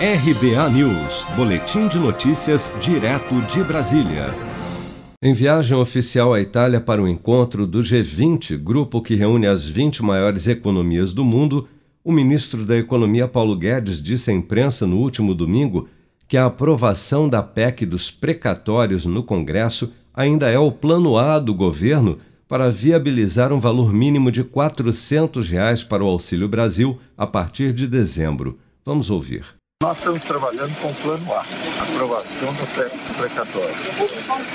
RBA News, Boletim de Notícias, direto de Brasília. Em viagem oficial à Itália para o encontro do G20, grupo que reúne as 20 maiores economias do mundo, o ministro da Economia Paulo Guedes disse à imprensa no último domingo que a aprovação da PEC dos precatórios no Congresso ainda é o plano A do governo para viabilizar um valor mínimo de 400 reais para o Auxílio Brasil a partir de dezembro. Vamos ouvir. Nós estamos trabalhando com o plano A, aprovação do precatório.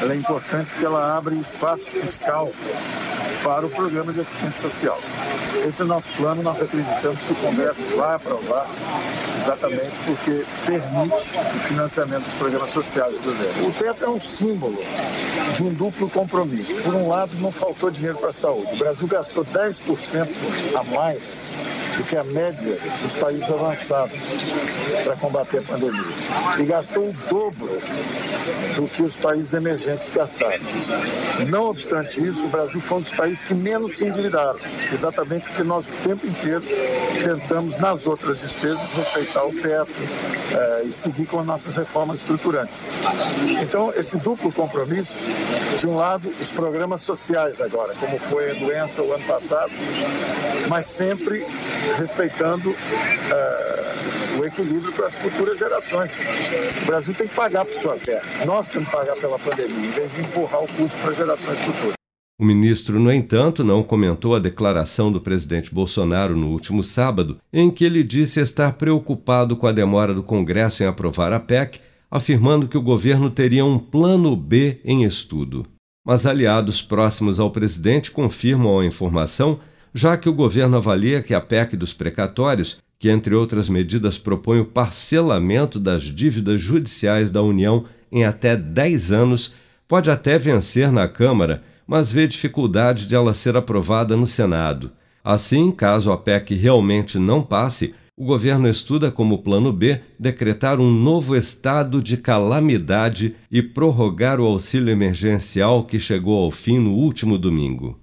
Ela é importante porque ela abre espaço fiscal para o programa de assistência social. Esse é o nosso plano, nós acreditamos que o Congresso vai aprovar exatamente porque permite o financiamento dos programas sociais do governo. O teto é um símbolo de um duplo compromisso. Por um lado, não faltou dinheiro para a saúde. O Brasil gastou 10% a mais do que a média dos países avançados para combater a pandemia. E gastou o dobro do que os países emergentes gastaram. Não obstante isso, o Brasil foi um dos países que menos se endividaram, exatamente porque nós o tempo inteiro tentamos, nas outras despesas, respeitar o teto eh, e seguir com as nossas reformas estruturantes. Então, esse duplo compromisso, de um lado, os programas sociais agora, como foi a doença o ano passado, mas sempre respeitando uh, o equilíbrio para as futuras gerações. O Brasil tem que pagar por suas guerras. Nós temos que pagar pela pandemia, em vez de empurrar o custo para gerações futuras. O ministro, no entanto, não comentou a declaração do presidente Bolsonaro no último sábado, em que ele disse estar preocupado com a demora do Congresso em aprovar a PEC, afirmando que o governo teria um plano B em estudo. Mas aliados próximos ao presidente confirmam a informação já que o governo avalia que a PEC dos precatórios, que entre outras medidas propõe o parcelamento das dívidas judiciais da União em até 10 anos, pode até vencer na Câmara, mas vê dificuldade de ela ser aprovada no Senado. Assim, caso a PEC realmente não passe, o governo estuda como plano B decretar um novo estado de calamidade e prorrogar o auxílio emergencial que chegou ao fim no último domingo